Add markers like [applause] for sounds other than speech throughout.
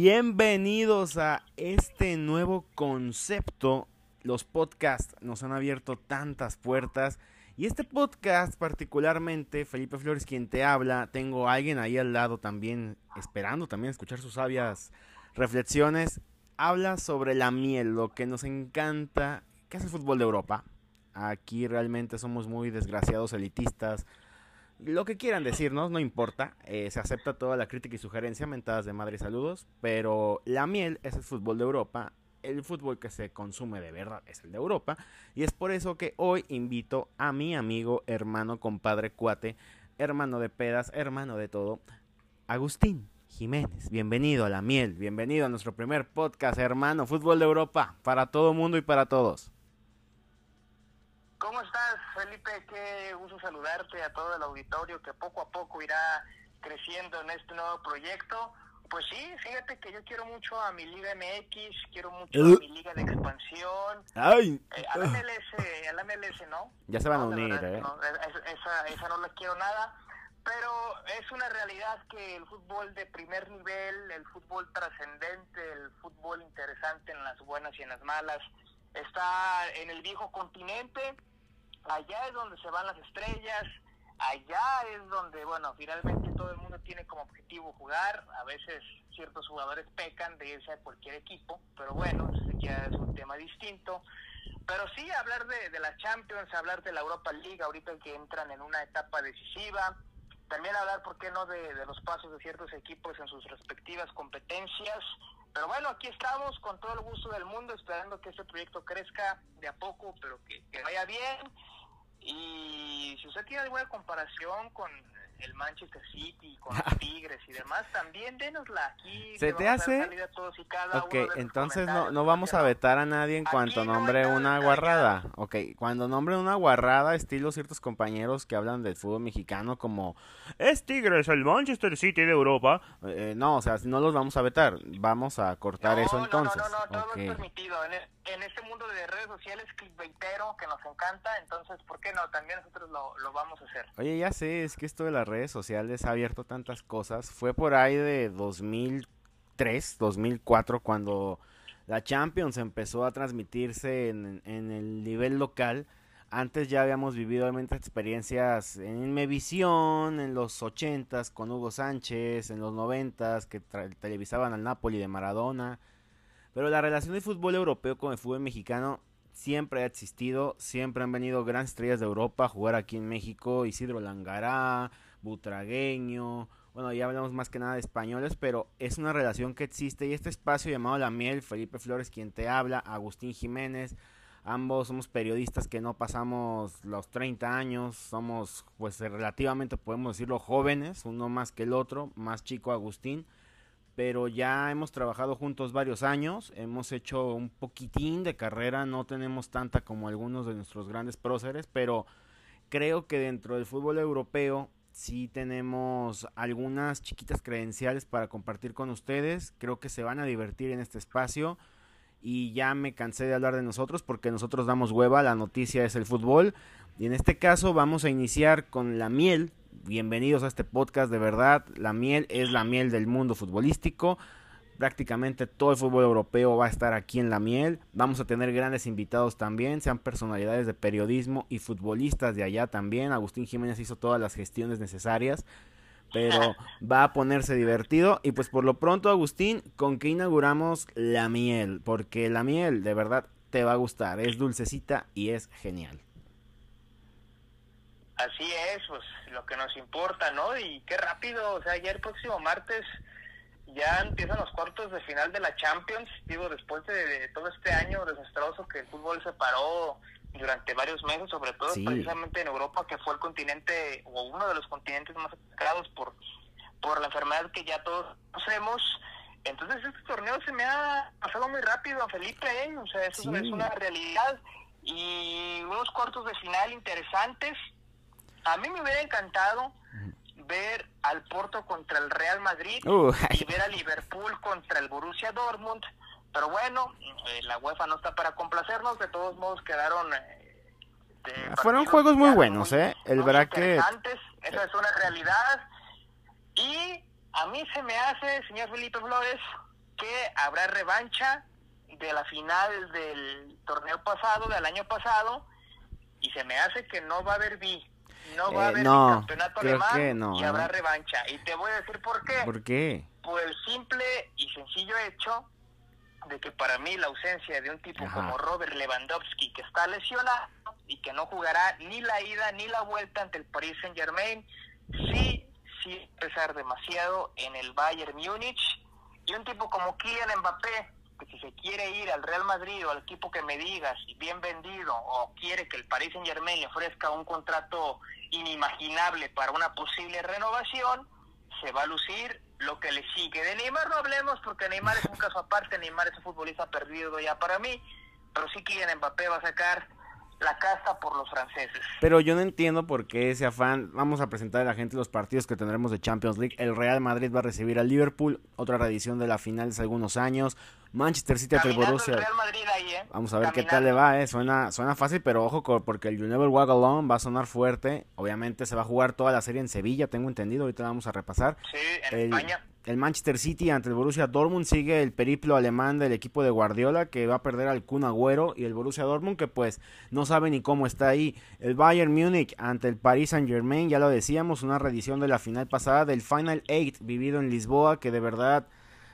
Bienvenidos a este nuevo concepto. Los podcasts nos han abierto tantas puertas. Y este podcast particularmente, Felipe Flores quien te habla, tengo a alguien ahí al lado también, esperando también escuchar sus sabias reflexiones. Habla sobre la miel, lo que nos encanta, que es el fútbol de Europa. Aquí realmente somos muy desgraciados elitistas, lo que quieran decirnos, no importa. Eh, se acepta toda la crítica y sugerencia, mentadas de madre y saludos. Pero la miel es el fútbol de Europa. El fútbol que se consume de verdad es el de Europa. Y es por eso que hoy invito a mi amigo, hermano, compadre, cuate, hermano de pedas, hermano de todo, Agustín Jiménez. Bienvenido a la miel. Bienvenido a nuestro primer podcast, hermano. Fútbol de Europa. Para todo mundo y para todos. ¿Cómo estás, Felipe? Qué gusto saludarte a todo el auditorio que poco a poco irá creciendo en este nuevo proyecto. Pues sí, fíjate que yo quiero mucho a mi Liga MX, quiero mucho a mi Liga de Expansión. ¡Ay! Eh, a la MLS, a la MLS, ¿no? Ya se van a unir, ¿eh? No, esa, esa no la quiero nada. Pero es una realidad que el fútbol de primer nivel, el fútbol trascendente, el fútbol interesante en las buenas y en las malas, está en el viejo continente allá es donde se van las estrellas, allá es donde, bueno, finalmente todo el mundo tiene como objetivo jugar, a veces ciertos jugadores pecan de irse a cualquier equipo, pero bueno, ya es un tema distinto. Pero sí, hablar de, de la Champions, hablar de la Europa League, ahorita que entran en una etapa decisiva, también hablar, ¿por qué no?, de, los pasos de ciertos equipos en sus respectivas competencias. Pero bueno, aquí estamos con todo el gusto del mundo, esperando que este proyecto crezca de a poco, pero que vaya bien y si usted tiene alguna comparación con el Manchester City, con los Tigres y demás, también denosla aquí. ¿Se te hace? y cada ok, entonces no, no vamos a vetar a nadie en cuanto nombre una guarrada. Ok, cuando nombre una guarrada, estilo ciertos compañeros que hablan del fútbol mexicano como es Tigres, el Manchester City de Europa. Eh, no, o sea, no los vamos a vetar, vamos a cortar eso entonces. No, no, no, no, todo es permitido. En, en este mundo de redes sociales clickbaitero que nos encanta, entonces, ¿por qué no? También nosotros lo, lo vamos a hacer. Oye, ya sé, es que esto de las redes sociales ha abierto tantas cosas. Fue por ahí de 2003, 2004, cuando la Champions empezó a transmitirse en, en el nivel local. Antes ya habíamos vivido obviamente experiencias en Mevisión, en los 80s con Hugo Sánchez, en los 90s que televisaban al Napoli de Maradona. Pero la relación del fútbol europeo con el fútbol mexicano siempre ha existido, siempre han venido grandes estrellas de Europa a jugar aquí en México, Isidro Langará, Butragueño, bueno, ya hablamos más que nada de españoles, pero es una relación que existe y este espacio llamado La Miel, Felipe Flores quien te habla, Agustín Jiménez, ambos somos periodistas que no pasamos los 30 años, somos pues relativamente podemos decirlo jóvenes, uno más que el otro, más chico Agustín, pero ya hemos trabajado juntos varios años, hemos hecho un poquitín de carrera, no tenemos tanta como algunos de nuestros grandes próceres, pero creo que dentro del fútbol europeo sí tenemos algunas chiquitas credenciales para compartir con ustedes, creo que se van a divertir en este espacio. Y ya me cansé de hablar de nosotros porque nosotros damos hueva, la noticia es el fútbol. Y en este caso vamos a iniciar con la miel. Bienvenidos a este podcast, de verdad, la miel es la miel del mundo futbolístico. Prácticamente todo el fútbol europeo va a estar aquí en la miel. Vamos a tener grandes invitados también, sean personalidades de periodismo y futbolistas de allá también. Agustín Jiménez hizo todas las gestiones necesarias, pero [laughs] va a ponerse divertido. Y pues por lo pronto, Agustín, ¿con qué inauguramos la miel? Porque la miel de verdad te va a gustar, es dulcecita y es genial. Así es, pues lo que nos importa, ¿no? Y qué rápido, o sea, ya el próximo martes ya empiezan los cuartos de final de la Champions, digo, después de, todo este año desastroso que el fútbol se paró durante varios meses, sobre todo precisamente en Europa, que fue el continente o uno de los continentes más afectados por, por la enfermedad que ya todos conocemos. Entonces este torneo se me ha pasado muy rápido, Felipe, ¿eh? o sea, eso es una realidad y unos cuartos de final interesantes a mí me hubiera encantado ver al Porto contra el Real Madrid uh, [laughs] y ver a Liverpool contra el Borussia Dortmund. Pero bueno, eh, la UEFA no está para complacernos, de todos modos quedaron... Eh, Fueron juegos muy buenos, ¿eh? El bracket... Esa es una realidad. Y a mí se me hace, señor Felipe Flores, que habrá revancha de la final del torneo pasado, del año pasado, y se me hace que no va a haber B, no va a Eh, haber no, campeonato creo alemán que no, y habrá ¿eh? revancha. Y te voy a decir por qué. ¿Por qué? Por el simple y sencillo hecho de que para mí la ausencia de un tipo Ajá. como Robert Lewandowski, que está lesionado y que no jugará ni la ida ni la vuelta ante el Paris Saint Germain, sí, sí pesar demasiado en el Bayern Múnich. Y un tipo como Kylian Mbappé, que si se quiere ir al Real Madrid o al equipo que me digas, y bien vendido, o quiere que el Paris Saint Germain le ofrezca un contrato inimaginable para una posible renovación, se va a lucir lo que le sigue. De Neymar no hablemos porque Neymar es un [laughs] caso aparte, Neymar es un futbolista perdido ya para mí, pero sí Kylian Mbappé va a sacar la casta por los franceses. Pero yo no entiendo por qué ese afán. Vamos a presentar a la gente los partidos que tendremos de Champions League. El Real Madrid va a recibir al Liverpool, otra reedición de la final hace algunos años. Manchester City ante el Caminando Borussia. el Real Madrid ahí, ¿eh? Vamos a ver qué tal le va, eh. Suena, suena fácil, pero ojo porque el You Never Walk Alone va a sonar fuerte. Obviamente se va a jugar toda la serie en Sevilla, tengo entendido. Ahorita la vamos a repasar. Sí, en El, España. El Manchester City ante el Borussia Dortmund sigue el periplo alemán del equipo de Guardiola que va a perder al Kun Agüero y el Borussia Dortmund que pues no sabe ni cómo está ahí. El Bayern Múnich ante el Paris Saint Germain, ya lo decíamos, una reedición de la final pasada del Final Eight vivido en Lisboa que de verdad...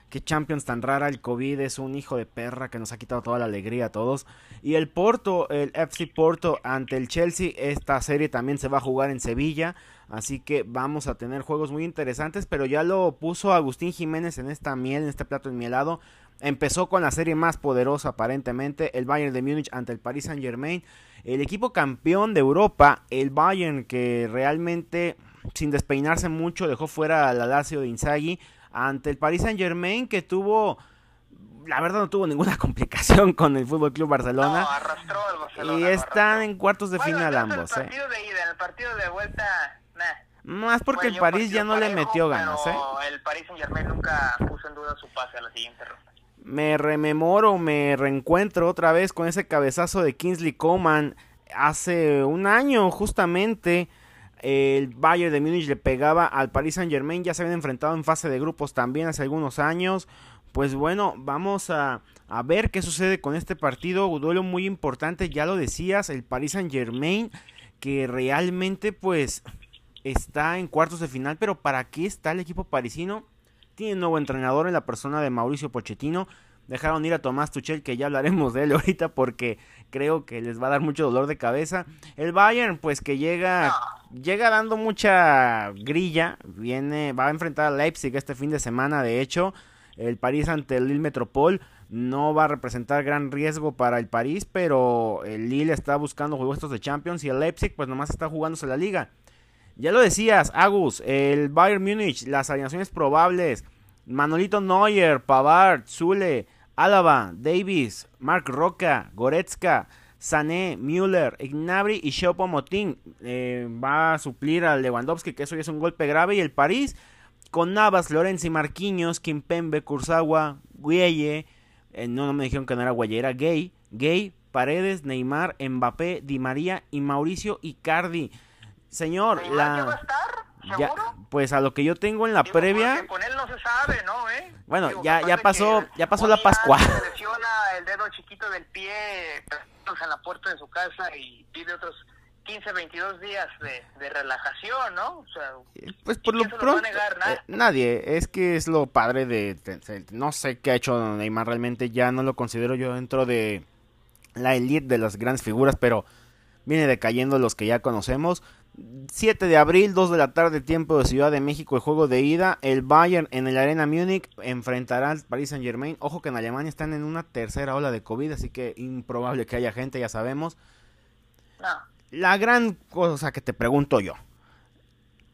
Qué Champions tan rara, el COVID es un hijo de perra que nos ha quitado toda la alegría a todos. Y el Porto, el FC Porto ante el Chelsea, esta serie también se va a jugar en Sevilla. Así que vamos a tener juegos muy interesantes, pero ya lo puso Agustín Jiménez en esta miel, en este plato enmielado. Empezó con la serie más poderosa aparentemente, el Bayern de Múnich ante el Paris Saint Germain. El equipo campeón de Europa, el Bayern que realmente sin despeinarse mucho dejó fuera a la Lazio de Inzaghi ante el Paris Saint Germain que tuvo, la verdad no tuvo ninguna [laughs] complicación con el Fútbol Club Barcelona. No, arrastró al Barcelona. y están en cuartos de Bueno, final ambos. En ¿eh? el partido de ida, en el partido de vuelta. Más porque Fue el París ya partido no le metió ganas, ¿eh? El Paris Saint Germain nunca puso en duda su pase a la siguiente ronda. Me rememoro, me reencuentro otra vez con ese cabezazo de Kingsley Coman. Hace un año, justamente, el Bayern de Múnich le pegaba al Paris Saint Germain. Ya se habían enfrentado en fase de grupos también hace algunos años. Pues bueno, vamos a, a ver qué sucede con este partido. Un duelo muy importante, ya lo decías, el Paris Saint Germain, que realmente pues está en cuartos de final. Pero ¿para qué está el equipo parisino? Tiene un nuevo entrenador en la persona de Mauricio Pochettino. Dejaron ir a Tomás Tuchel, que ya hablaremos de él [laughs] ahorita porque creo que les va a dar mucho dolor de cabeza. El Bayern, pues que llega, llega dando mucha grilla. Viene, va a enfrentar a Leipzig este fin de semana, de hecho. El París ante el Lille Metropol no va a representar gran riesgo para el París, pero el Lille está buscando puestos de Champions y el Leipzig pues nomás está jugándose la liga. Ya lo decías, Agus, el Bayern Múnich, las alineaciones probables, Manolito Neuer, Pavard, Zule, Álava, Davis, Mark Roca, Goretzka, Sané, Müller, Ignabry y Choupo-Moting eh, va a suplir a Lewandowski, que eso ya es un golpe grave, y el París con Navas, Lorenzi, Marquinhos, Kimpembe, Kurzawa, Gueye, eh, no, no me dijeron que no era Gueye, era Gay, Gay, Paredes, Neymar, Mbappé, Di María y Mauricio Icardi. Señor, ¿Neymar la... va a estar? Ya, ¿Seguro? pues a lo que yo tengo en la Digo, previa, Con él no se sabe, ¿no? ¿Eh? Bueno, Digo, ya- ya pasó- ya pasó la Pascua. Se [laughs] lesiona el dedo chiquito del pie pues, en la puerta de su casa y pide otros 15, 22 días de, de relajación, ¿no? O sea, pues por ¿y lo se lo va a pronto, negar? Nadie. eh, nadie, es que es lo padre de, de- de- no sé qué ha hecho Neymar realmente, ya no lo considero yo dentro de la elite de las grandes figuras, pero viene decayendo los que ya conocemos. 7 de abril, 2 de la tarde, tiempo de Ciudad de México, el juego de ida. El Bayern en el Arena Múnich enfrentará al Paris Saint Germain. Ojo que en Alemania están en una tercera ola de COVID, así que improbable que haya gente, ya sabemos. No. La gran cosa que te pregunto yo.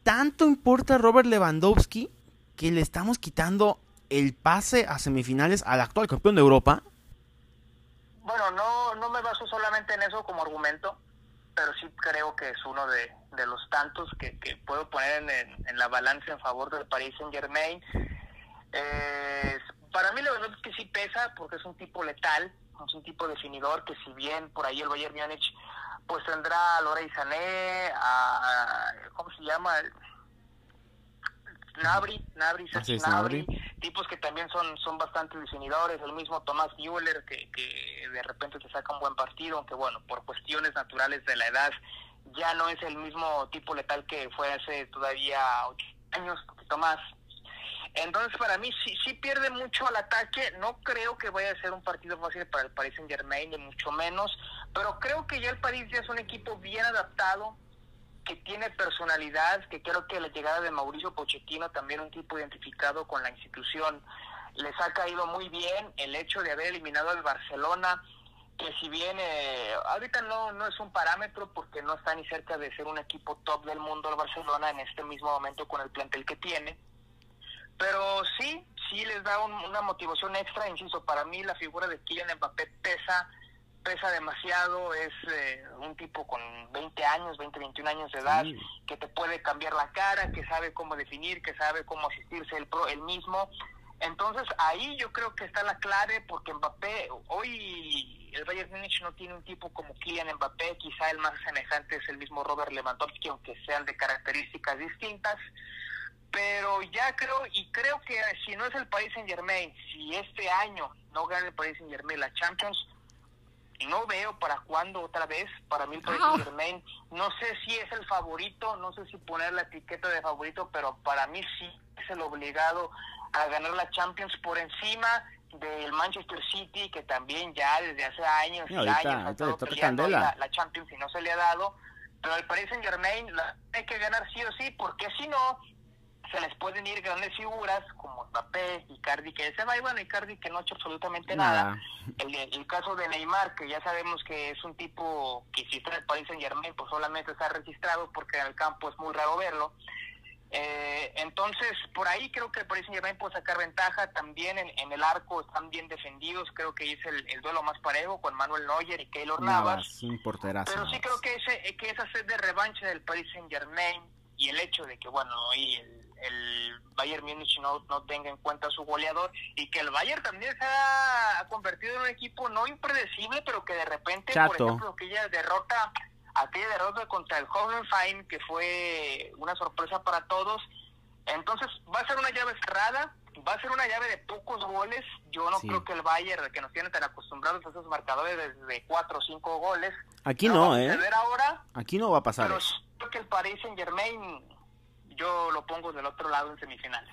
¿Tanto importa Robert Lewandowski que le estamos quitando el pase a semifinales al actual campeón de Europa? Bueno, no, no me baso solamente en eso como argumento, pero sí creo que es uno de, de los tantos que, que puedo poner en, en- la balanza en favor del Paris Saint Germain. Eh, para mí Lewandowski sí pesa porque es un tipo letal, es un tipo definidor que si bien por ahí el Bayern Múnich pues tendrá a Lorey Sané, a, ¿cómo se llama? Nabri, Nabri, Gnabry. Gnabry, tipos que también son son bastante diseñadores, el mismo Tomás Müller que, que de repente te saca un buen partido, aunque bueno, por cuestiones naturales de la edad ya no es el mismo tipo letal que fue hace todavía ocho años, un poquito más. Entonces, para mí sí, sí pierde mucho al ataque. No creo que vaya a ser un partido fácil para el Paris Saint Germain, ni mucho menos. Pero creo que ya el París ya es un equipo bien adaptado, que tiene personalidad, que creo que la llegada de Mauricio Pochettino, también un tipo identificado con la institución, les ha caído muy bien. El hecho de haber eliminado al Barcelona, que si bien eh, ahorita no, no es un parámetro porque no está ni cerca de ser un equipo top del mundo el Barcelona en este mismo momento con el plantel que tiene pero sí, sí les da una motivación extra, insisto, para mí la figura de Kylian Mbappé pesa, pesa demasiado, es eh, un tipo con 20 años, 20, 21 años de edad, que te puede cambiar la cara, que sabe cómo definir, que sabe cómo asistirse el, pro, el mismo. Entonces ahí yo creo que está la clave porque Mbappé, hoy el Bayern Munich no tiene un tipo como Kylian Mbappé, quizá el más semejante es el mismo Robert Lewandowski, aunque sean de características distintas pero ya creo, y creo que si no es el Paris Saint Germain, si este año no gana el Paris Saint Germain la Champions, no veo para cuándo otra vez, para mí el Paris Saint Germain, no sé si es el favorito, no sé si poner la etiqueta de favorito, pero para mí sí es el obligado a ganar la Champions por encima del Manchester City, que también ya desde hace años y años ha estado peleando la, la, Champions y no se le ha dado, pero el Paris Saint Germain la hay que ganar sí o sí, porque si no, se les pueden ir grandes figuras como Mbappé, Icardi que se va y bueno, Icardi que no ha hecho absolutamente nada. El, el, caso de Neymar, que ya sabemos que es un tipo que si está en el Paris Saint Germain, pues solamente está registrado porque en el campo es muy raro verlo. Eh, entonces, por ahí creo que el Paris Saint Germain puede sacar ventaja. También en, el arco están bien defendidos. Creo que es el, duelo más parejo con Manuel Neuer y Keylor Navas. Pero sí creo que, ese, que esa sed de revancha del Paris Saint Germain y el hecho de que, bueno, hoy el el Bayern Múnich no, no tenga en cuenta su goleador y que el Bayern también se ha convertido en un equipo no impredecible, pero que de repente, por ejemplo, aquella derrota, aquella derrota contra el Hoffenheim, que fue una sorpresa para todos, entonces va a ser una llave cerrada, va a ser una llave de pocos goles. Yo no creo que el Bayern, que nos tiene tan acostumbrados a esos marcadores de, cuatro o cinco goles, aquí no, ¿eh? Ahora, aquí no va a pasar. Pero creo que el Paris Saint Germain yo lo pongo del otro lado en semifinales.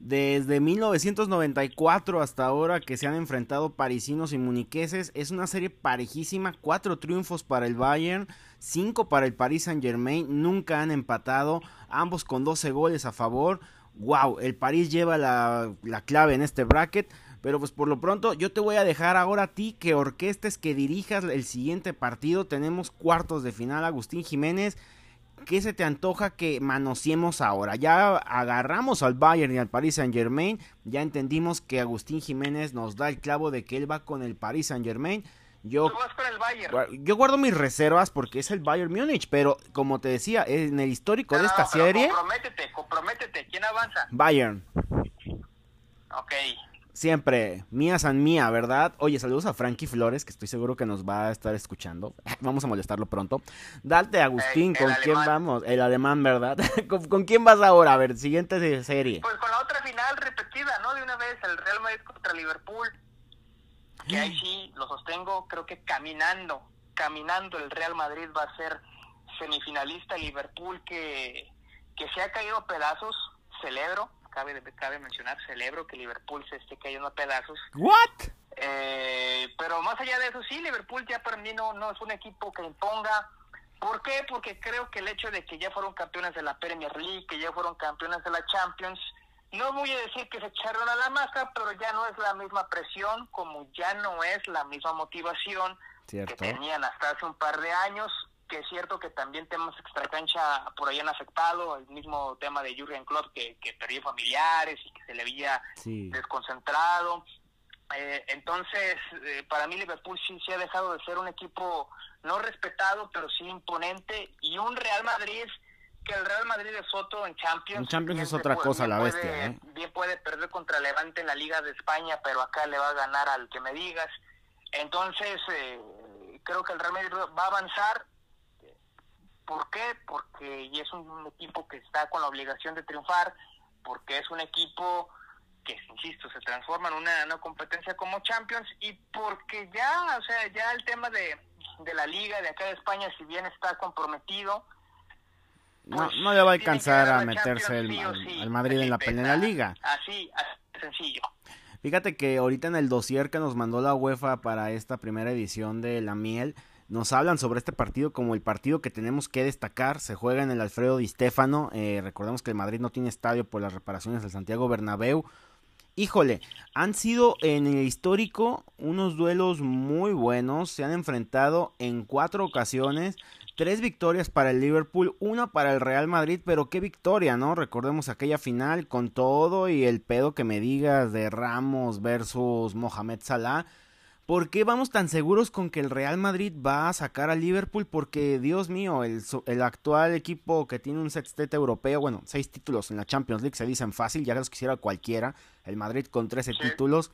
Desde 1994 hasta ahora que se han enfrentado parisinos y muniqueses, es una serie parejísima, cuatro triunfos para el Bayern, cinco para el Paris Saint Germain, nunca han empatado, ambos con 12 goles a favor. Wow, el París lleva la, la clave en este bracket. Pero pues por lo pronto yo te voy a dejar ahora a ti que orquestes, que dirijas el siguiente partido. Tenemos cuartos de final, Agustín Jiménez. ¿Qué se te antoja que manoseemos ahora? Ya agarramos al Bayern y al Paris Saint Germain, ya entendimos que Agustín Jiménez nos da el clavo de que él va con el Paris Saint Germain. Yo, yo guardo mis reservas porque es el Bayern Múnich, pero como te decía, en el histórico de esta serie... Comprométete, comprométete, ¿quién avanza? Bayern. Ok, Siempre, mía san mía, ¿verdad? Oye, saludos a Frankie Flores, que estoy seguro que nos va a estar escuchando. [laughs] Vamos a molestarlo pronto. Date, Agustín, ¿con quién vamos? El alemán, ¿verdad? [laughs] ¿Con, quién vas ahora? A ver, siguiente serie. Pues con la otra final repetida, ¿no? De una vez, el Real Madrid contra Liverpool. Que ahí sí, lo sostengo, creo que caminando, caminando el Real Madrid va a ser semifinalista. Liverpool que, que se ha caído a pedazos, celebro cabe, cabe mencionar, celebro que Liverpool se esté cayendo a pedazos. ¿What? Eh, pero más allá de eso, sí, Liverpool ya para mí no, no es un equipo que imponga. ¿Por qué? Porque creo que el hecho de que ya fueron campeones de la Premier League, que ya fueron campeones de la Champions, no voy a decir que se echaron a la masa, pero ya no es la misma presión, como ya no es la misma motivación que tenían hasta hace un par de años que es cierto que también temas extracancha por ahí han afectado, el mismo tema de Jurgen Klopp que, que perdió familiares y que se le había desconcentrado. Eh, entonces, eh, para mí Liverpool sí se ha dejado de ser un equipo no respetado, pero sí imponente, y un Real Madrid que el Real Madrid de Soto en Champions. En Champions es otra cosa la bestia, ¿eh? Bien puede perder contra Levante en la Liga de España, pero acá le va a ganar al que me digas. Entonces, creo que el Real Madrid va a avanzar ¿Por qué? Porque y es un equipo que está con la obligación de triunfar, porque es un equipo que insisto, se transforma en una, una competencia como Champions y porque ya, o sea, ya el tema de, de la liga de acá de España, si bien está comprometido, no, pues, no le va a alcanzar a meterse el, sí sí. al Madrid en la en la liga. Así, así sencillo. Fíjate que ahorita en el dossier que nos mandó la UEFA para esta primera edición de La Miel, nos hablan sobre este partido como el partido que tenemos que destacar. Se juega en el Alfredo Di Stéfano. Eh, recordemos que el Madrid no tiene estadio por las reparaciones del Santiago Bernabéu. Híjole, han sido en el histórico unos duelos muy buenos. Se han enfrentado en cuatro ocasiones. Tres victorias para el Liverpool, una para el Real Madrid, pero qué victoria, ¿no? Recordemos aquella final con todo y el pedo que me digas de Ramos versus Mohamed Salah. ¿Por qué vamos tan seguros con que el Real Madrid va a sacar al Liverpool? Porque, Dios mío, el, el actual equipo que tiene un sextete europeo, bueno, seis títulos en la Champions League se dicen fácil, ya los quisiera cualquiera. El Madrid con 13 Sí. títulos.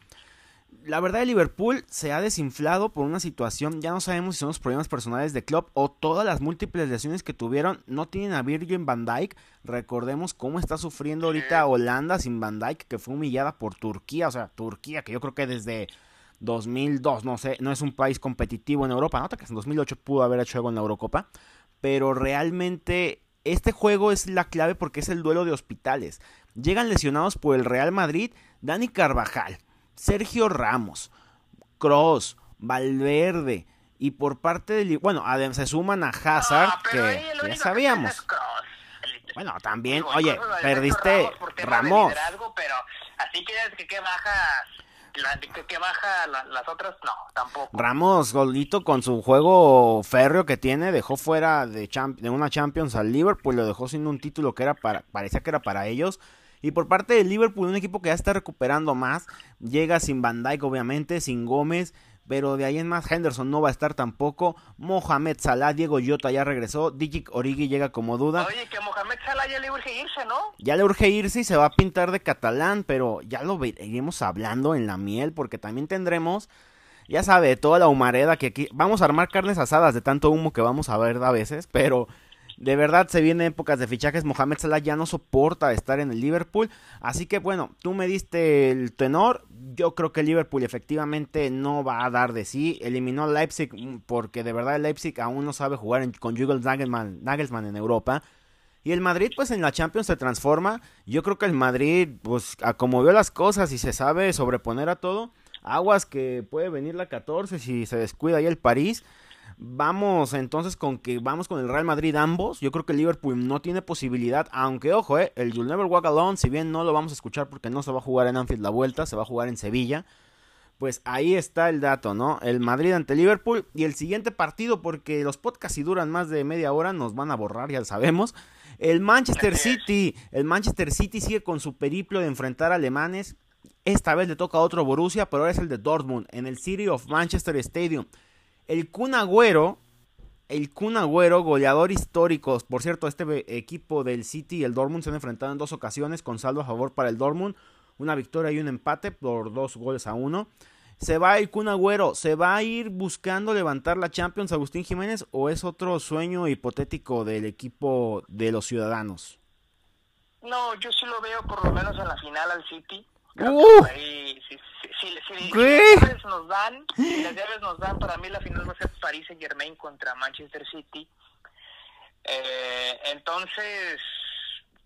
La verdad, el Liverpool se ha desinflado por una situación, ya no sabemos si son los problemas personales de Klopp o todas las múltiples lesiones que tuvieron. No tienen a Virgin van Dijk. Recordemos cómo está sufriendo ahorita Holanda sin van Dijk, que fue humillada por Turquía. O sea, Turquía, que yo creo que desde 2002, no sé, no es un país competitivo en Europa. Nota que en 2008 pudo haber hecho algo en la Eurocopa. Pero realmente este juego es la clave porque es el duelo de hospitales. Llegan lesionados por el Real Madrid Dani Carvajal, Sergio Ramos, Cross, Valverde. Y por parte del... Bueno, además se suman a Hazard, Ah, que ya que sabíamos. Bueno, también, oye, perdiste Ramos pero así ya que, que baja, baja la- las otras, no, tampoco. Ramos, golito con su juego férreo que tiene, dejó fuera de, de una Champions al Liverpool, lo dejó sin un título que era para, parecía que era para ellos. Y por parte del Liverpool, un equipo que ya está recuperando más, llega sin Van Dijk obviamente, sin Gómez, pero de ahí en más Henderson no va a estar tampoco. Mohamed Salah, Diego Jota ya regresó, Dijic Origi llega como duda. Oye, que Mohamed Salah ya le urge irse, ¿no? Ya le urge irse y se va a pintar de catalán, pero ya lo iremos hablando en la miel porque también tendremos, ya sabe, toda la humareda que aquí vamos a armar carnes asadas de tanto humo que vamos a ver a veces, pero de verdad se vienen épocas de fichajes, Mohamed Salah ya no soporta estar en el Liverpool, así que bueno, tú me diste el tenor, yo creo que el Liverpool efectivamente no va a dar de sí, eliminó Leipzig mm, porque de verdad el Leipzig aún no sabe jugar en- con Jürgen Nagelsmann, en Europa. Y el Madrid, pues en la Champions se transforma. Yo creo que el Madrid, pues las cosas y se sabe sobreponer a todo, aguas que puede venir la 14 si se descuida ahí el París. Vamos entonces con que vamos con el Real Madrid ambos. Yo creo que el Liverpool no tiene posibilidad, aunque ojo, eh, el You'll Never Walk Alone, si bien no lo vamos a escuchar porque no se va a jugar en Anfield la vuelta, se va a jugar en Sevilla. Pues ahí está el dato, ¿no? El Madrid ante Liverpool y el siguiente partido, porque los podcasts si duran más de media hora nos van a borrar, ya lo sabemos. El Manchester. City, el Manchester City sigue con su periplo de enfrentar alemanes. Esta vez le toca a otro Borussia, pero ahora es el de Dortmund, en el City of Manchester Stadium. El Kun Agüero, el Kun Agüero, goleador histórico. Por cierto, este equipo del City y el Dortmund se han enfrentado en dos ocasiones con saldo a favor para el Dortmund. Una victoria y un empate por dos goles a uno. ¿Se va el Kun Agüero? ¿Se va a ir buscando levantar la Champions Agustín Jiménez o es otro sueño hipotético del equipo de los ciudadanos? No, yo sí lo veo por lo menos en la final al City. Creo ¡Uh! que por ahí, si, si, si- si- las llaves nos dan, si las llaves nos dan, para mí la final va a ser París Saint Germain contra Manchester City. Eh, entonces,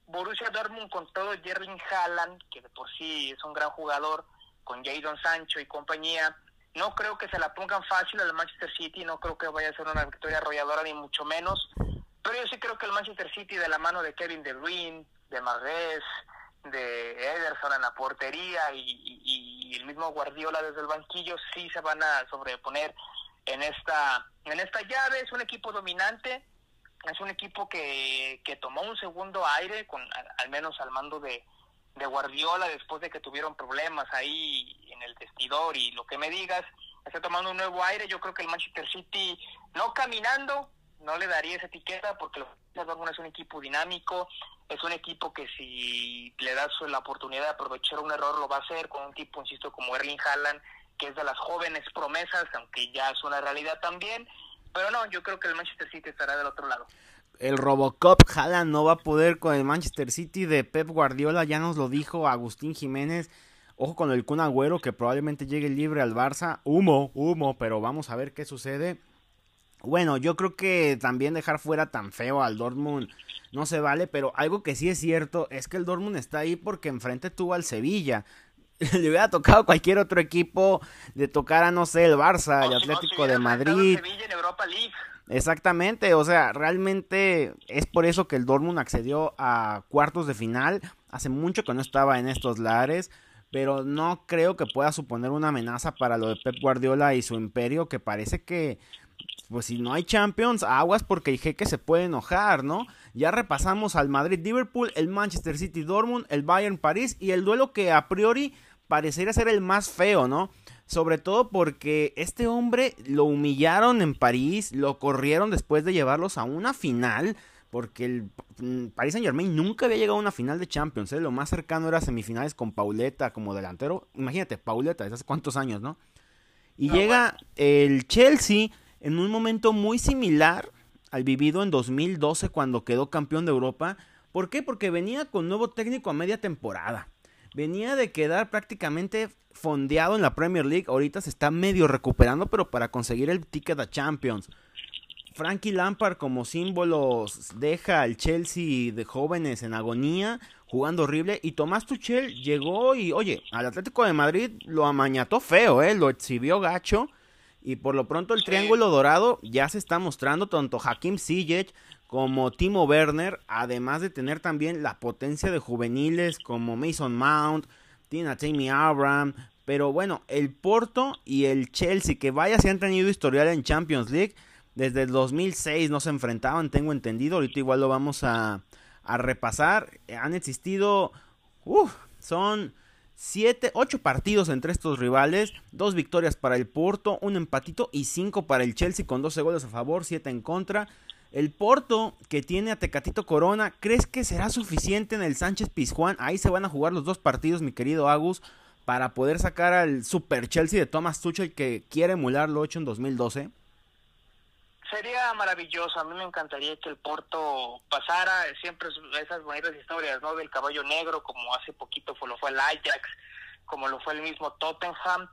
Borussia Dortmund con todo Jerring Haaland, que de por sí es un gran jugador, con Jadon Sancho y compañía, no creo que se la pongan fácil al Manchester City, no creo que vaya a ser una victoria arrolladora ni mucho menos, pero yo sí creo que el Manchester City de la mano de Kevin De Bruyne, de Marguez, de Ederson en la portería y, el mismo Guardiola desde el banquillo sí se van a sobreponer en esta en esta llave. Es un equipo dominante es un equipo que, que tomó un segundo aire con al, al menos al mando de, de Guardiola después de que tuvieron problemas ahí en el vestidor. Y lo que me digas está tomando un nuevo aire. Yo creo que el Manchester City no caminando no le daría esa etiqueta porque el Dortmund es un equipo dinámico es un equipo que si le das la oportunidad de aprovechar un error lo va a hacer con un tipo, insisto, como Erling Haaland, que es de las jóvenes promesas, aunque ya es una realidad también. Pero no, yo creo que el Manchester City estará del otro lado. El Robocop Haaland no va a poder con el Manchester City de Pep Guardiola, ya nos lo dijo Agustín Jiménez. Ojo con el Kun Agüero que probablemente llegue libre al Barça. Humo, humo, pero vamos a ver qué sucede. Bueno, yo creo que también dejar fuera tan feo al Dortmund no se vale, pero algo que sí es cierto es que el Dortmund está ahí porque enfrente tuvo al Sevilla. [laughs] Le hubiera tocado cualquier otro equipo de tocar a, no sé, el Barça, el Atlético de Madrid. Sevilla en Europa League. Exactamente, o sea, realmente es por eso que el Dortmund accedió a cuartos de final. Hace mucho que no estaba en estos lares, pero no creo que pueda suponer una amenaza para lo de Pep Guardiola y su imperio, que parece que, pues si no hay Champions, aguas porque el jeque se puede enojar, ¿no? Ya repasamos al Madrid-Liverpool, el Manchester City-Dortmund, el Bayern-París y el duelo que a priori parecería ser el más feo, ¿no? Sobre todo porque este hombre lo humillaron en París, lo corrieron después de llevarlos a una final. Porque el Paris Saint Germain nunca había llegado a una final de Champions. ¿eh? Lo más cercano era semifinales con Pauleta como delantero. Imagínate, Pauleta, desde hace cuántos años, ¿no? Y llega el Chelsea en un momento muy similar al vivido en 2012 cuando quedó campeón de Europa. ¿Por qué? Porque venía con nuevo técnico a media temporada. Venía de quedar prácticamente fondeado en la Premier League. Ahorita se está medio recuperando, pero para conseguir el ticket a Champions. Frankie Lampard como símbolo deja al Chelsea de jóvenes en agonía, jugando horrible. Y Tomás Tuchel llegó y, oye, al Atlético de Madrid lo amañató feo, ¿eh? Lo exhibió gacho. Y por lo pronto el Triángulo Dorado ya se está mostrando tanto Hakim Ziyech como Timo Werner, además de tener también la potencia de juveniles como Mason Mount, Tina Tammy Abraham, pero bueno, el Porto y el Chelsea, que vaya si han tenido historial en Champions League, desde el 2006 no se enfrentaban, tengo entendido, ahorita igual lo vamos a, a repasar, han existido, son 7, 8 partidos entre estos rivales, dos victorias para el Porto, un empatito y 5 para el Chelsea con 12 goles a favor, 7 en contra. El Porto, que tiene a Tecatito Corona, ¿crees que será suficiente en el Sánchez Pizjuán? Ahí se van a jugar los dos partidos, mi querido Agus, para poder sacar al Super Chelsea de Thomas Tuchel que quiere emular lo hecho en 2012. Sería maravilloso, a mí me encantaría que el Porto pasara siempre esas bonitas historias, ¿no? Del caballo negro, como hace poquito fue, lo fue el Ajax, como lo fue el mismo Tottenham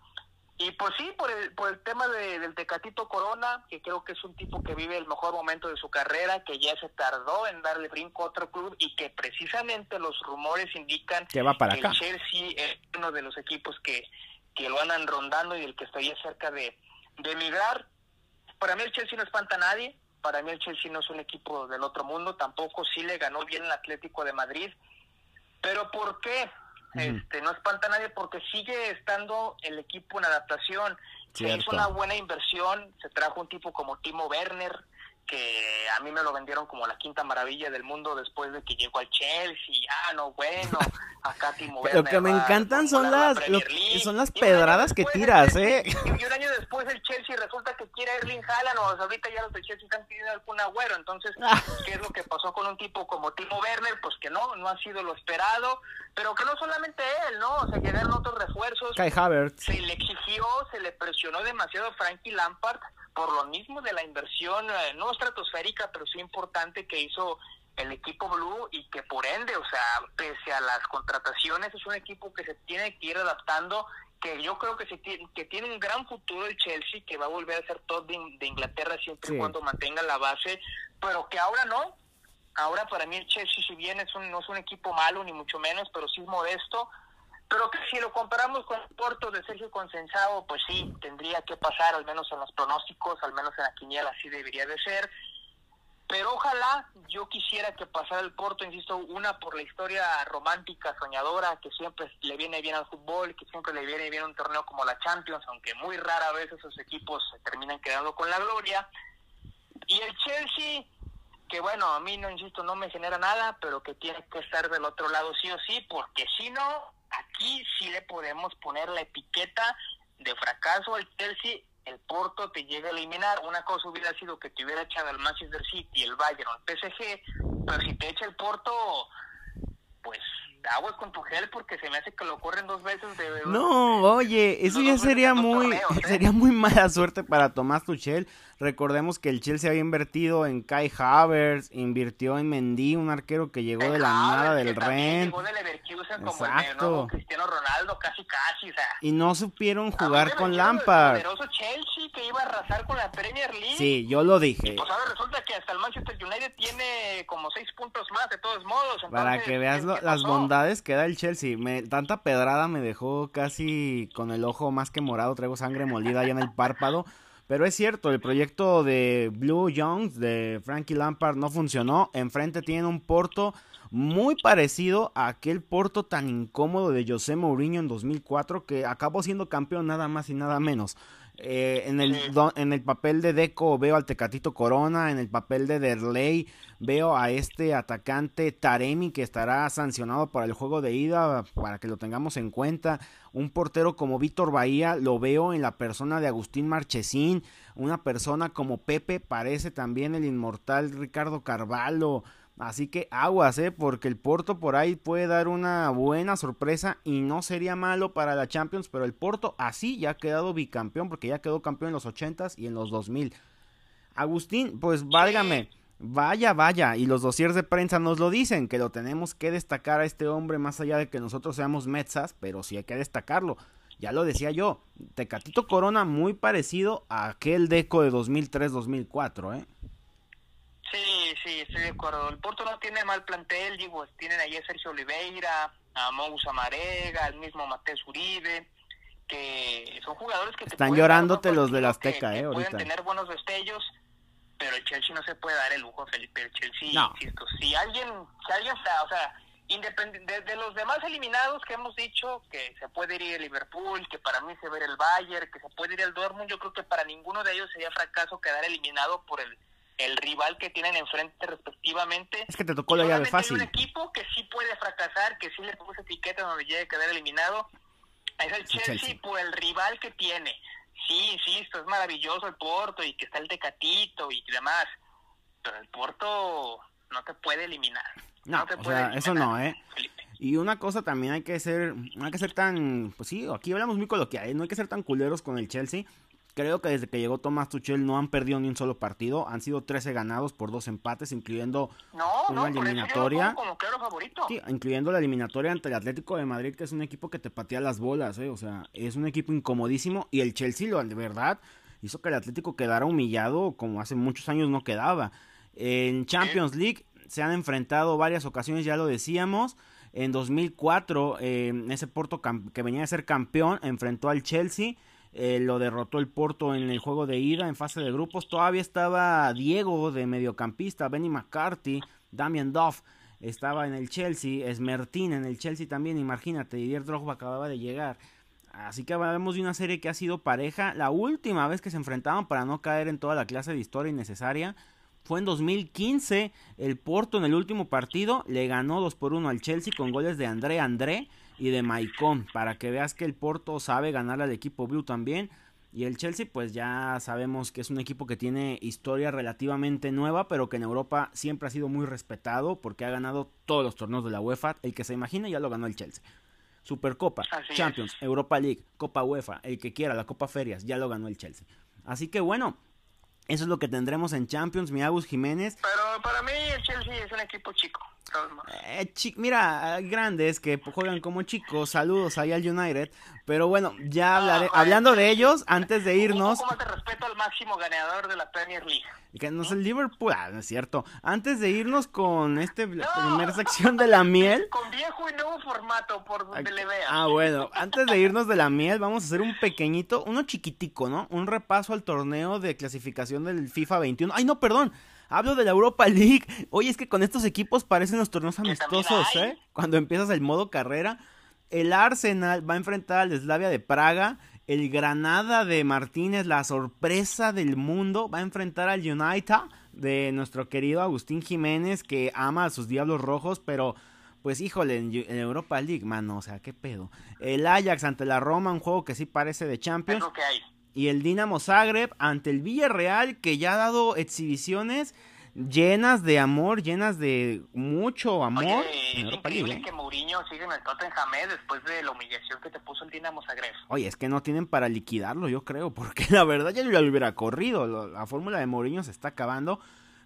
y pues sí, por el, por el tema de, del Tecatito Corona, que creo que es un tipo que vive el mejor momento de su carrera, que ya se tardó en darle brinco a otro club y que precisamente los rumores indican que, va para el Chelsea es uno de los equipos que, que lo andan rondando y el que estaría cerca de, de emigrar. Para mí el Chelsea no espanta a nadie, para mí el Chelsea no es un equipo del otro mundo, tampoco sí le ganó bien el Atlético de Madrid. Pero ¿por qué? este, no espanta a nadie porque sigue estando el equipo en adaptación. Se hizo una buena inversión, se trajo un tipo como Timo Werner, que a mí me lo vendieron como la quinta maravilla del mundo después de que llegó al Chelsea. Ah, no, bueno, [laughs] acá Timo Lo que me encantan son las, son las pedradas que tiras, ¿eh? [laughs] Y, un año después el Chelsea resulta que quiere Erling Haaland, o ahorita ya los del Chelsea están pidiendo algún agüero. Entonces, ah. ¿qué es lo que pasó con un tipo como Timo Werner? Pues que no, no ha sido lo esperado, pero que no solamente él, ¿no? O sea, llegaron otros refuerzos. Kai Havertz. Se le exigió, se le presionó demasiado a Frankie Lampard por lo mismo de la inversión, eh, no estratosférica, pero sí importante que hizo el equipo Blue y que por ende, o sea, pese a las contrataciones, es un equipo que se tiene que ir adaptando, que yo creo que, se tiene, que tiene un gran futuro el Chelsea, que va a volver a ser todo de, Inglaterra siempre y cuando mantenga la base, pero que ahora no. Ahora para mí el Chelsea, si bien es un, no es un equipo malo, ni mucho menos, pero sí es modesto, pero que si lo comparamos con el Porto de Sergio Consensado, pues sí, tendría que pasar, al menos en los pronósticos, al menos en la quiniela, así debería de ser. Pero ojalá yo quisiera que pasara el Porto, insisto, una por la historia romántica, soñadora, que siempre le viene bien al fútbol, que siempre le viene bien un torneo como la Champions, aunque muy rara vez esos equipos se terminan quedando con la gloria. Y el Chelsea, que bueno, a mí no, insisto, no me genera nada, pero que tiene que estar del otro lado sí o sí, porque si no, aquí sí le podemos poner la etiqueta de fracaso al Chelsea, el Porto te llega a eliminar. Una cosa hubiera sido que te hubiera echado el Manchester City, el Bayern o el PSG, pero si te echa el Porto, pues aguas con tu gel porque se me hace que lo corren dos veces de... No, oye, eso ya sería muy, ¿eh? [laughs] sería muy mala suerte para Tomás Tuchel. Recordemos que el Chelsea había invertido en Kai Havertz, invirtió en Mendy, un arquero que llegó de la nada del Ren. Exacto. Cristiano Ronaldo, casi casi, o sea. Y no supieron jugar con Lampard. El poderoso Chelsea que iba a arrasar con la Premier League. Sí, yo lo dije. pues ahora resulta que hasta el Manchester United tiene como seis puntos más de todos modos. Para que veas las bondades que da el Chelsea. Me, tanta pedrada me dejó casi con el ojo más que morado, traigo sangre molida allá en el párpado. Pero es cierto, el proyecto de Blue Jones, de Frankie Lampard, no funcionó. Enfrente tienen un Porto muy parecido a aquel Porto tan incómodo de José Mourinho en 2004, que acabó siendo campeón nada más y nada menos. Eh, en, el, en el papel de Deco veo al Tecatito Corona, en el papel de Derley veo a este atacante Taremi que estará sancionado para el juego de ida, para que lo tengamos en cuenta. Un portero como Víctor Bahía lo veo en la persona de Agustín Marchesín, una persona como Pepe parece también el inmortal Ricardo Carvalho. Así que aguas, ¿eh? porque el Porto por ahí puede dar una buena sorpresa y no sería malo para la Champions, pero el Porto así ya ha quedado bicampeón porque ya quedó campeón en los 80s y en los 2000. Agustín, pues válgame, vaya, vaya, y los dossiers de prensa nos lo dicen, que lo tenemos que destacar a este hombre más allá de que nosotros seamos metzas, pero sí hay que destacarlo. Ya lo decía yo, Tecatito Corona muy parecido a aquel deco de 2003-2004, ¿eh? Sí, sí, estoy de acuerdo. El Porto no tiene mal plantel, digo, tienen ahí a Sergio Oliveira, a Moussa Marega, al mismo Mateo Uribe, que son jugadores que... Están llorándote los de la Azteca, eh, ahorita. Pueden tener buenos destellos, pero el Chelsea no se puede dar el lujo, Felipe. El Chelsea, insisto, si alguien, si alguien está, o sea, independiente de, los demás eliminados que hemos dicho, que se puede ir el Liverpool, que para mí se ve el Bayern, que se puede ir el Dortmund, yo creo que para ninguno de ellos sería fracaso quedar eliminado por el el rival que tienen enfrente respectivamente. Es que te tocó la llave fácil. Hay un equipo que sí puede fracasar, que sí le puse etiqueta donde llegue a quedar eliminado. Es el Chelsea, por el rival que tiene. Sí, insisto, es maravilloso el Porto y que está el Tecatito y demás. Pero el Porto no te puede eliminar. No, o sea, eso no, ¿eh? Y una cosa también hay que ser, no hay que ser tan, pues sí, aquí hablamos muy coloquial, ¿eh? no hay que ser tan culeros con el Chelsea Creo que desde que llegó Tomás Tuchel no han perdido ni un solo partido. Han sido 13 ganados por dos empates, incluyendo una eliminatoria. incluyendo la eliminatoria ante el Atlético de Madrid, que es un equipo que te patea las bolas. ¿eh? O sea, es un equipo incomodísimo. Y el Chelsea, lo, de verdad, hizo que el Atlético quedara humillado como hace muchos años no quedaba. En Champions League se han enfrentado varias ocasiones, ya lo decíamos. En 2004, eh, ese Porto que venía a ser campeón enfrentó al Chelsea eh, lo derrotó el Porto en el juego de ida en fase de grupos. Todavía estaba Diego de mediocampista, Benny McCarthy, Damian Duff estaba en el Chelsea, Esmertín en el Chelsea también, imagínate, Didier Drogba acababa de llegar. Así que hablamos de una serie que ha sido pareja. La última vez que se enfrentaban para no caer en toda la clase de historia innecesaria fue en 2015. El Porto en el último partido le ganó 2 por 1 al Chelsea con goles de André André y de Maicon, para que veas que el Porto sabe ganar al equipo Blue también. Y el Chelsea, pues ya sabemos que es un equipo que tiene historia relativamente nueva, pero que en Europa siempre ha sido muy respetado porque ha ganado todos los torneos de la UEFA. El que se imagina ya lo ganó el Chelsea. Supercopa, Champions, Europa League, Copa UEFA, el que quiera, la Copa Ferias, ya lo ganó el Chelsea. Así que bueno, eso es lo que tendremos en Champions, mi Agus Jiménez. Pero para mí el Chelsea es un equipo chico. Eh, mira, grandes que juegan como chicos, saludos ahí al United, pero bueno, ya hablaré, hablando de ellos, antes de irnos... ¿Cómo te respeto al máximo ganador de la Premier League? Que no es el Liverpool, ah, no es cierto. Antes de irnos con este primera sección de la miel... Con viejo y nuevo formato, por donde le vea. Ah, bueno, antes de irnos de la miel, vamos a hacer un pequeñito, uno chiquitico, ¿no? Un repaso al torneo de clasificación del FIFA 21. Ay, no, perdón. Hablo de la Europa League. Oye, es que con estos equipos parecen los torneos amistosos, ¿eh? Cuando empiezas el modo carrera. El Arsenal va a enfrentar al Slavia de Praga. El Granada de Martínez, la sorpresa del mundo, va a enfrentar al United de nuestro querido Agustín Jiménez, que ama a sus Diablos Rojos, pero pues híjole, en, Europa League, mano, o sea, qué pedo. El Ajax ante la Roma, un juego que sí parece de Champions. que hay y el Dinamo Zagreb ante el Villarreal que ya ha dado exhibiciones llenas de amor, llenas de mucho amor. Oye, es increíble ¿eh? que Mourinho siga en el Tottenham ¿eh? después de la humillación que te puso el Dinamo Zagreb. Oye, es que no tienen para liquidarlo, yo creo, [laughs] porque la verdad ya lo hubiera corrido. La fórmula de Mourinho se está acabando.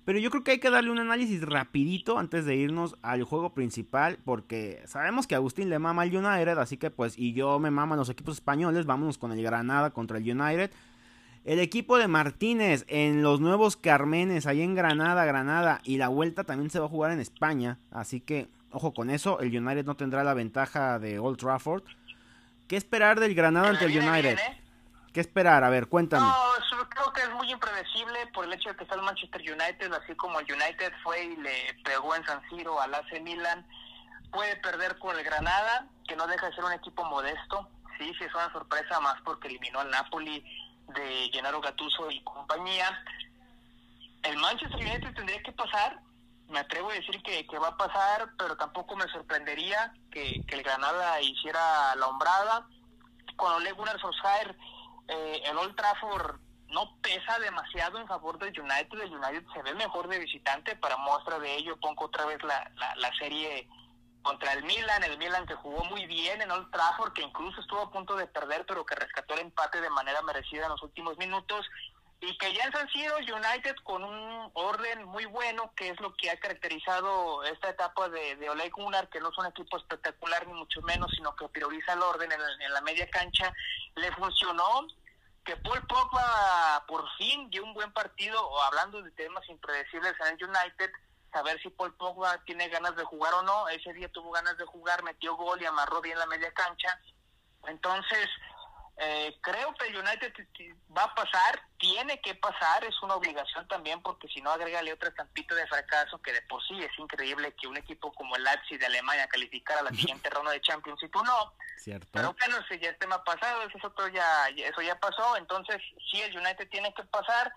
Pero yo creo que hay que darle un análisis rapidito antes de irnos al juego principal, porque sabemos que Agustín le mama al United, así que pues, y yo me mama los equipos españoles, vámonos con el Granada contra el United. El equipo de Martínez en los nuevos Carmenes, ahí en Granada, Granada. Y la vuelta también se va a jugar en España. Así que, ojo con eso, el United no tendrá la ventaja de Old Trafford. ¿Qué esperar del Granada ante el United? ¿eh? ¿Qué esperar? A ver, cuéntame. No, creo que es muy impredecible por el hecho de que está el Manchester United, así como el United fue y le pegó en San Siro al AC Milan. Puede perder con el Granada, que no deja de ser un equipo modesto. Sí, sí es una sorpresa más porque eliminó al Napoli de Gennaro Gattuso y compañía. El Manchester United tendría que pasar, me atrevo a decir que, va a pasar, pero tampoco me sorprendería que, el Granada hiciera la hombrada. Con Ole Gunnar Solskjaer, eh, el Old Trafford no pesa demasiado en favor del United. El United se ve mejor de visitante. Para muestra de ello, pongo otra vez la, la, la serie contra el Milan, el Milan que jugó muy bien en Old Trafford, que incluso estuvo a punto de perder, pero que rescató el empate de manera merecida en los últimos minutos, y que ya en San Siro United con un orden muy bueno, que es lo que ha caracterizado esta etapa de, de Ole Gunnar, que no es un equipo espectacular ni mucho menos, sino que prioriza el orden en, en la media cancha, le funcionó que Paul Pogba por fin dio un buen partido, o hablando de temas impredecibles en el United, saber si Paul Pogba tiene ganas de jugar o no. Ese día tuvo ganas de jugar, metió gol y amarró bien la media cancha. Entonces, eh, creo que el United va a pasar, tiene que pasar, es una obligación también, porque si no, agrégale otra estampita de fracaso, que de por sí es increíble que un equipo como el Leipzig de Alemania calificara a la siguiente ronda de Champions y tú no. Cierto. Pero bueno, si ya es tema pasado, eso, otro ya, eso ya pasó, entonces sí, el United tiene que pasar,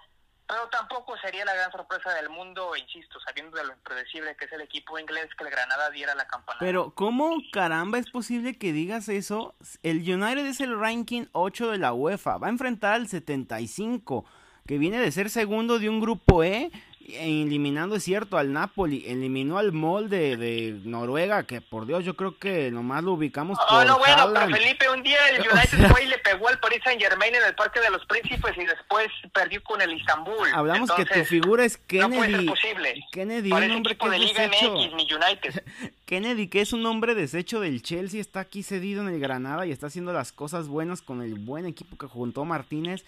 pero tampoco sería la gran sorpresa del mundo, insisto, sabiendo de lo impredecible que es el equipo inglés que el Granada diera la campanada. Pero ¿cómo caramba es posible que digas eso? El United es el ranking 8 de la UEFA, va a enfrentar al 75, que viene de ser segundo de un grupo E eliminando, es cierto, al Napoli, eliminó al Molde de Noruega, que por Dios, yo creo que nomás lo ubicamos oh, no, bueno, pero Felipe, un día el [laughs] United fue y le pegó al Paris Saint Germain en el Parque de los Príncipes y después perdió con el Istanbul. Hablamos que tu figura es Kennedy. No puede ser posible. Kennedy, un hombre que es desecho. [laughs] Kennedy, que es un hombre desecho del Chelsea, está aquí cedido en el Granada y está haciendo las cosas buenas con el buen equipo que juntó Martínez.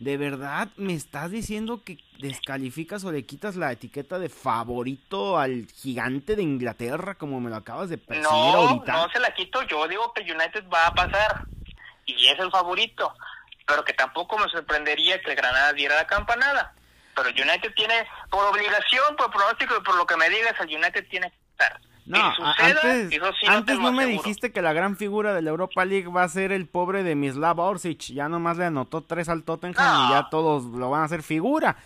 ¿De verdad me estás diciendo que descalificas o le quitas la etiqueta de favorito al gigante de Inglaterra como me lo acabas de percibir no, ahorita? No, se la quito yo. Digo que United va a pasar y es el favorito. Pero que tampoco me sorprendería que el Granada diera la campanada. Pero United tiene, por obligación, por pronóstico y por lo que me digas, el United tiene que estar. No, antes, no, me dijiste que la gran figura de la Europa League va a ser el pobre de Mislav Orsic. Ya nomás le anotó tres al Tottenham y ya todos lo van a hacer figura.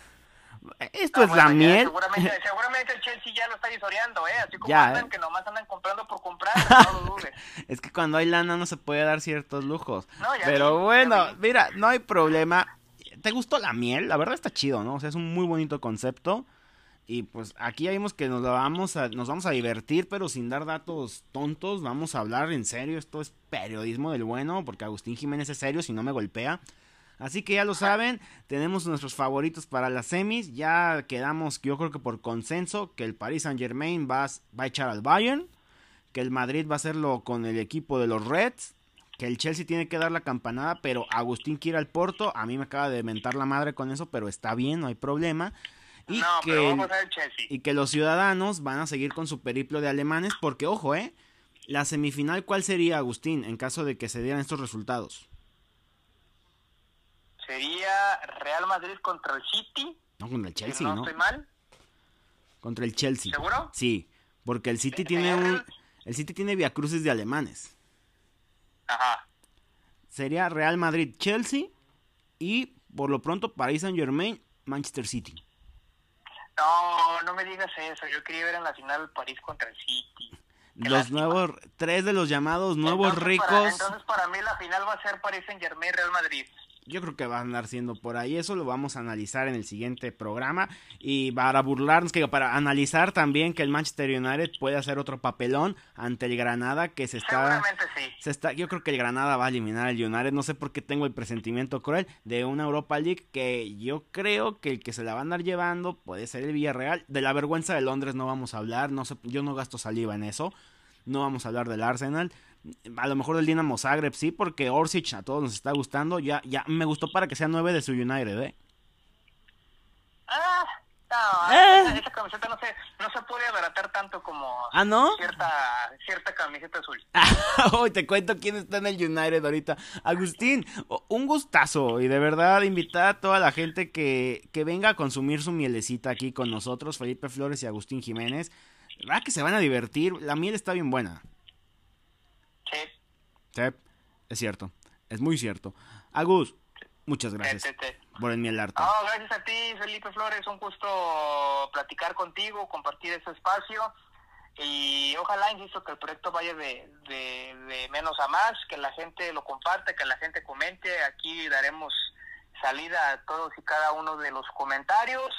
Esto es la miel. [laughs] Seguramente, el Chelsea ya lo está visoreando, ¿eh? Así como andan, ¿eh? que nomás andan comprando por comprar, [laughs] no lo dudes. es que cuando hay lana no se puede dar ciertos lujos. Pero bueno, mira, no hay problema. ¿Te gustó la miel? La verdad está chido, ¿no? O sea, es un muy bonito concepto. Y pues aquí ya vimos que nos vamos a, nos vamos a divertir, pero sin dar datos tontos, vamos a hablar en serio, esto es periodismo del bueno, porque Agustín Jiménez es serio, si no me golpea. Así que ya lo saben, tenemos nuestros favoritos para las semis, ya quedamos, yo creo que por consenso, que el Paris Saint Germain va, va a echar al Bayern, que el Madrid va a hacerlo con el equipo de los Reds, que el Chelsea tiene que dar la campanada, pero Agustín quiere al Porto, a mí me acaba de mentar la madre con eso, pero está bien, no hay problema. Y, que, y que los ciudadanos van a seguir con su periplo de alemanes, porque ojo, ¿eh? La semifinal, ¿cuál sería, Agustín, en caso de que se dieran estos resultados? Sería Real Madrid contra el City. No, contra el Chelsea, ¿no? ¿no? estoy mal. Contra el Chelsea. ¿Seguro? Sí, porque el City tiene un... El City tiene viacruces de alemanes. Ajá. Sería Real Madrid-Chelsea y, por lo pronto, Paris Saint-Germain-Manchester City. No, no me digas eso. Yo quería ver en la final París contra el City. los nuevos, tres de los llamados nuevos ricos. entonces para mí la final va a ser París Saint Germain Real Madrid. Yo creo que va a andar siendo por ahí. Eso lo vamos a analizar en el siguiente programa. Y para burlarnos, que para analizar también que el Manchester United puede hacer otro papelón ante el Granada que se está. Sí. Se está yo creo que el Granada va a eliminar al United. No sé por qué tengo el presentimiento cruel de una Europa League que yo creo que el que se la va a andar llevando puede ser el Villarreal. De la vergüenza de Londres no vamos a hablar. No sé, yo no gasto saliva en eso. No vamos a hablar del Arsenal a lo mejor del Dinamo Zagreb sí, porque Orsic a todos nos está gustando. Ya, ya me gustó para que sea nueve de su United, ¿eh? Ah, no, eh. esa, camiseta no se, no se puede abaratar tanto como ¿Ah, no? cierta, cierta camiseta azul. [laughs] Hoy te cuento quién está en el United ahorita. Agustín, un gustazo y de verdad invitar a toda la gente que, que venga a consumir su mielecita aquí con nosotros, Felipe Flores y Agustín Jiménez. ¿Verdad que se van a divertir? La miel está bien buena. Sí. Sí, es cierto. Es muy cierto. Agus, muchas gracias por el miel arte. gracias a ti, Felipe Flores. Un gusto platicar contigo, compartir este espacio. Y ojalá, insisto, que el proyecto vaya de, de, de menos a más, que la gente lo comparte, que la gente comente. Aquí daremos salida a todos y cada uno de los comentarios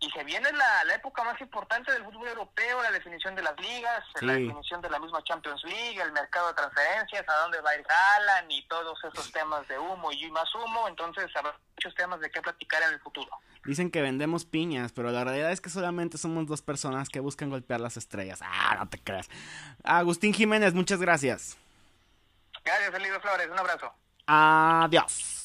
y se viene la, la, época más importante del fútbol europeo, la definición de las ligas, la definición de la misma Champions League, el mercado de transferencias, a dónde va a ir Haaland y todos esos temas de humo y más humo, entonces habrá muchos temas de qué platicar en el futuro. Dicen que vendemos piñas, pero la realidad es que solamente somos dos personas que buscan golpear las estrellas. Ah, no te creas. Agustín Jiménez, muchas gracias. Gracias, Felipe Flores, un abrazo. Adiós.